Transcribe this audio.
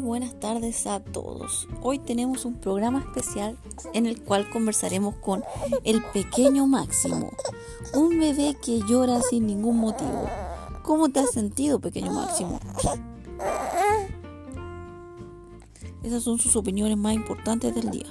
buenas tardes a todos. Hoy tenemos un programa especial en el cual conversaremos con el pequeño Máximo, un bebé que llora sin ningún motivo. ¿Cómo te has sentido, pequeño Máximo? Esas son sus opiniones más importantes del día.